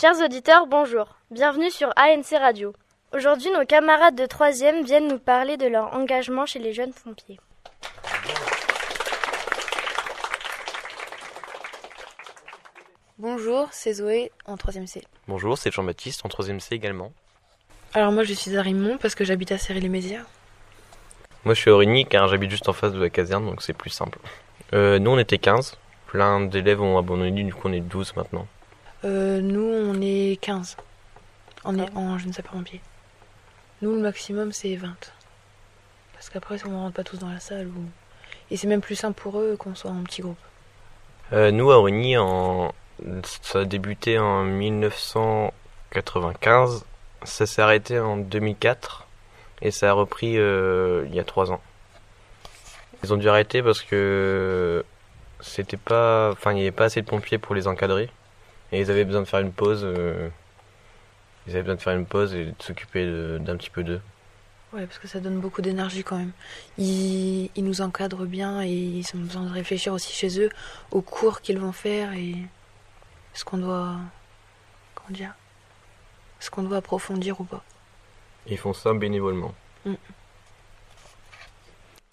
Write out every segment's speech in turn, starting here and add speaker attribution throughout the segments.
Speaker 1: Chers auditeurs, bonjour. Bienvenue sur ANC Radio. Aujourd'hui, nos camarades de 3e viennent nous parler de leur engagement chez les jeunes pompiers.
Speaker 2: Bonjour, c'est Zoé en 3ème C.
Speaker 3: Bonjour, c'est Jean-Baptiste en 3ème C également.
Speaker 2: Alors moi je suis à Rimont parce que j'habite à Céry-les-Mézières.
Speaker 3: Moi je suis à Origny car j'habite juste en face de la caserne donc c'est plus simple. Euh, nous on était 15, plein d'élèves ont abandonné, du coup on est 12 maintenant.
Speaker 2: Euh, nous on est 15. On est en je ne sais pas pompier. Nous le maximum c'est 20. Parce qu'après on ne rentre pas tous dans la salle. Ou... Et c'est même plus simple pour eux qu'on soit en petit groupe.
Speaker 3: Euh, nous à Origny, en... ça a débuté en 1995, ça s'est arrêté en 2004 et ça a repris euh, il y a 3 ans. Ils ont dû arrêter parce que c'était pas, enfin il n'y avait pas assez de pompiers pour les encadrer et ils avaient besoin de faire une pause. euh, Ils avaient besoin de faire une pause et de s'occuper d'un petit peu d'eux.
Speaker 2: Ouais, parce que ça donne beaucoup d'énergie quand même. Ils, ils nous encadrent bien et ils ont besoin de réfléchir aussi chez eux aux cours qu'ils vont faire et ce qu'on doit. Comment dire Ce qu'on doit approfondir ou pas.
Speaker 3: Ils font ça bénévolement.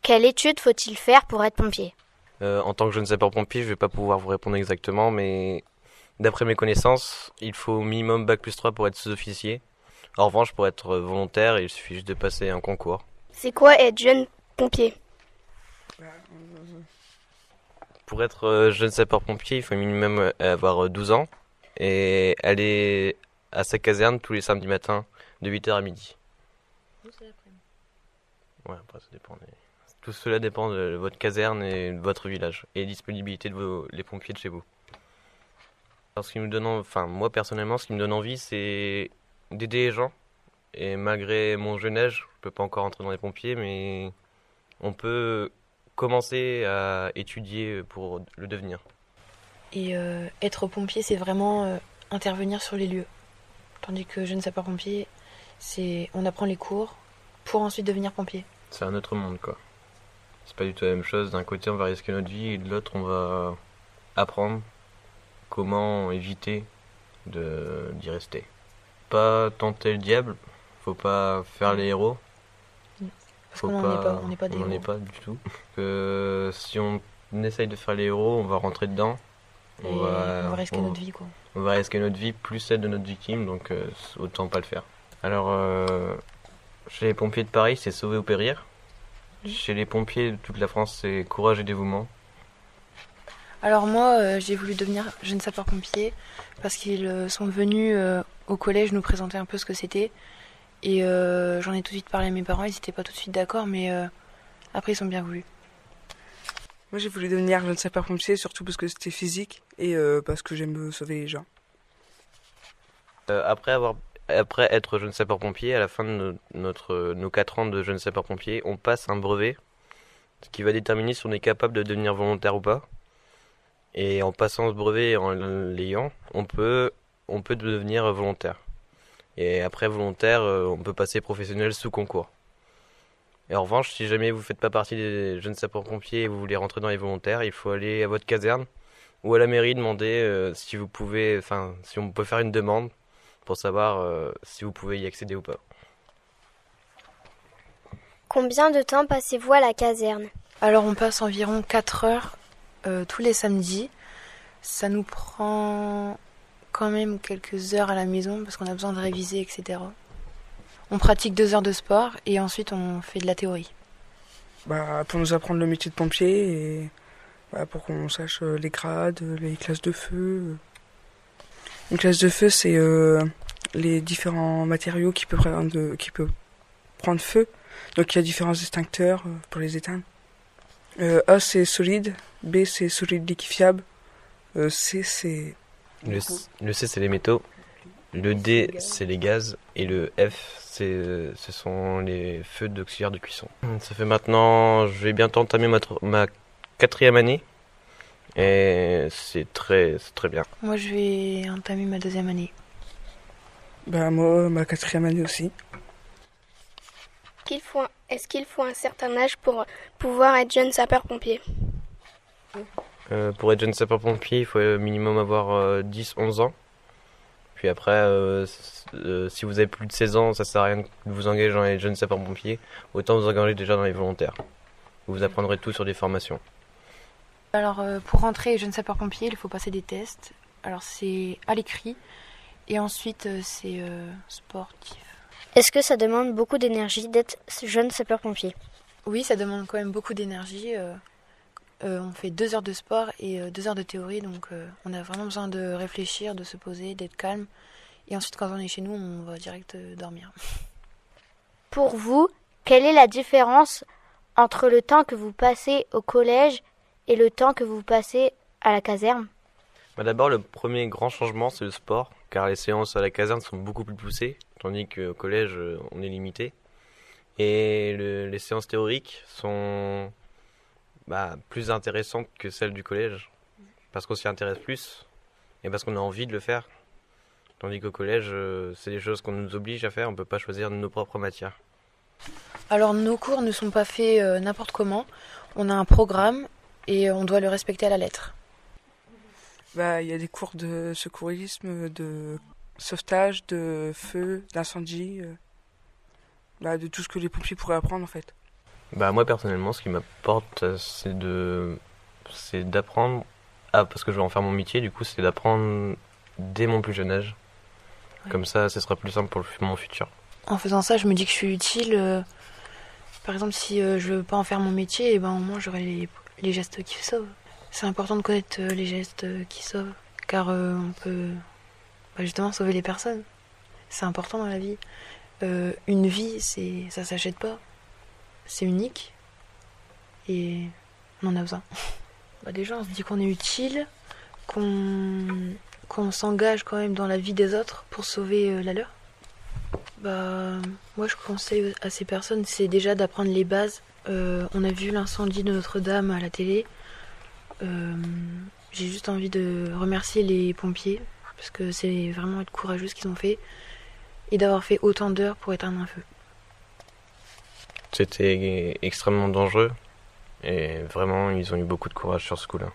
Speaker 1: Quelle étude faut-il faire pour être pompier?
Speaker 3: Euh, en tant que jeune sapeur-pompier, je vais pas pouvoir vous répondre exactement, mais d'après mes connaissances, il faut au minimum bac plus 3 pour être sous-officier. En revanche, pour être volontaire, il suffit juste de passer un concours.
Speaker 1: C'est quoi être jeune pompier?
Speaker 3: Pour être euh, jeune sapeur-pompier, il faut au minimum euh, avoir euh, 12 ans et aller à sa caserne tous les samedis matins de 8h à midi. Ouais, après ça dépend. des- Tout cela dépend de votre caserne et de votre village et disponibilité de vos, les pompiers de chez vous. Alors, ce qui nous donne, en- enfin moi personnellement, ce qui me donne envie, c'est d'aider les gens. Et malgré mon jeune âge, je peux pas encore entrer dans les pompiers, mais on peut commencer à étudier pour le devenir.
Speaker 2: Et euh, être pompier, c'est vraiment euh, intervenir sur les lieux. Tandis que jeune sapeur-pompier, c'est on apprend les cours pour ensuite devenir pompier.
Speaker 3: C'est un autre monde, quoi. C'est pas du tout la même chose. D'un côté, on va risquer notre vie, et de l'autre, on va apprendre comment éviter de d'y rester? Pas tenter le diable, faut pas faire les héros.
Speaker 2: Parce
Speaker 3: Faut
Speaker 2: qu'on n'en est pas, on n'est pas des
Speaker 3: on
Speaker 2: héros.
Speaker 3: pas du tout. Que si on essaye de faire les héros, on va rentrer dedans.
Speaker 2: On va risquer
Speaker 3: on-
Speaker 2: notre vie, quoi.
Speaker 3: on va risquer notre vie plus celle de notre victime, donc euh, autant pas le faire. Alors, euh, chez les pompiers de Paris, c'est sauver ou périr? Chez les pompiers de toute la France, c'est courage et dévouement.
Speaker 2: Alors moi, euh, j'ai voulu devenir jeune sapeur-pompier parce qu'ils euh, sont venus euh, au collège nous présenter un peu ce que c'était. Et euh, j'en ai tout de suite parlé à mes parents, ils n'étaient pas tout de suite d'accord, mais euh, après ils sont bien voulu.
Speaker 4: Moi, j'ai voulu devenir jeune sapeur-pompier, surtout parce que c'était physique et euh, parce que j'aime sauver les gens.
Speaker 3: Euh, après avoir après être jeune sapeur-pompier, à la fin de no- notre, nos 4 ans de jeune sapeur-pompier, on passe un brevet ce qui va déterminer si on est capable de devenir volontaire ou pas. Et en passant ce brevet et en l'ayant, on peut, on peut devenir volontaire. Et après volontaire, euh, on peut passer professionnel sous concours. Et en revanche, si jamais vous ne faites pas partie des jeunes sapeurs-pompiers et vous voulez rentrer dans les volontaires, il faut aller à votre caserne ou à la mairie demander euh, si vous pouvez, enfin, si on peut faire une demande pour savoir euh, si vous pouvez y accéder ou pas.
Speaker 1: Combien de temps passez-vous à la caserne?
Speaker 2: Alors on passe environ 4 heures euh, tous les samedis. Ça nous prend quand même quelques heures à la maison parce qu'on a besoin de réviser, etc. On pratique deux heures de sport et ensuite on fait de la théorie.
Speaker 4: Bah, pour nous apprendre le métier de pompier et bah, pour qu'on sache euh, les grades, euh, les classes de feu. Une classe de feu, c'est les différents matériaux qui peuvent, prendre- qui peuvent prendre feu. Donc il y a différents extincteurs pour les éteindre. Euh, A, c'est solide. B, c'est solide liquéfiable. Euh, C, c'est
Speaker 3: Le, C- le C, c'est les métaux. Le D, c'est les gaz. Et le F, c'est, ce sont les feux d'auxiliaire de cuisson. Ça fait maintenant, je vais bientôt entamer ma, ma quatrième année. Et c'est très, c'est très bien.
Speaker 2: Moi je vais entamer ma deuxième année.
Speaker 4: bah, moi, ma quatrième année aussi.
Speaker 5: Qu'il faut un- Est-ce qu'il faut un certain âge pour pouvoir être jeune sapeur-pompier?
Speaker 3: Euh, pour être jeune sapeur-pompier, il faut au minimum avoir 10-11 ans. Puis après, euh, euh, si vous avez plus de 16 ans, ça sert à rien de vous engager dans les jeunes sapeurs-pompiers. Autant vous engager déjà dans les volontaires. Vous apprendrez tout sur des formations.
Speaker 2: Alors, euh, pour rentrer jeune sapeur-pompier, il faut passer des tests. Alors, c'est à l'écrit. Et ensuite, c'est sportif.
Speaker 1: Est-ce que ça demande beaucoup d'énergie d'être jeune sapeur-pompier?
Speaker 2: Oui, ça demande quand même beaucoup d'énergie. on fait deux heures de sport et deux heures de théorie, donc on a vraiment besoin de réfléchir, de se poser, d'être calme. Et ensuite, quand on est chez nous, on va direct euh, dormir.
Speaker 1: Pour vous, quelle est la différence entre le temps que vous passez au collège et le temps que vous passez à la caserne?
Speaker 3: Bah, D'abord, le premier grand changement, c'est le sport, car les séances à la caserne sont beaucoup plus poussées, tandis qu'au collège, euh, on est limité. Et les séances théoriques sont bah, plus intéressantes que celles du collège, parce qu'on s'y intéresse plus, et parce qu'on a envie de le faire. Tandis qu'au collège, euh, c'est des choses qu'on nous oblige à faire, on ne peut pas choisir nos propres matières.
Speaker 2: Alors nos cours ne sont pas faits euh, n'importe comment. On a un programme et on doit le respecter à la lettre.
Speaker 4: Bah, il y a des cours de secourisme, de sauvetage, de feu, d'incendie, euh, bah, de tout ce que les pompiers pourraient apprendre en fait.
Speaker 3: Bah moi personnellement, ce qui m'apporte, c'est de, c'est d'apprendre, ah parce que je vais en faire mon métier, du coup, c'est d'apprendre dès mon plus jeune âge comme ça, ce sera plus simple pour mon futur.
Speaker 2: En faisant ça, je me dis que je suis utile. Euh, par exemple, si euh, je veux pas en faire mon métier, et eh ben au moins j'aurai les, gestes qui sauvent. C'est important de connaître euh, les gestes qui sauvent, car on peut bah, justement sauver les personnes. C'est important dans la vie. une vie, c'est ça s'achète pas. C'est unique et on en a besoin. bah, déjà, on se dit qu'on est utile, qu'on s'engage quand même dans la vie des autres pour sauver euh, la leur Bah, moi je conseille à ces personnes, c'est déjà d'apprendre les bases. Euh, on a vu l'incendie de Notre-Dame à la télé. Euh, j'ai juste envie de remercier les pompiers parce que c'est vraiment être courageux ce qu'ils ont fait et d'avoir fait autant d'heures pour éteindre un feu.
Speaker 3: C'était extrêmement dangereux et vraiment ils ont eu beaucoup de courage sur ce coup-là.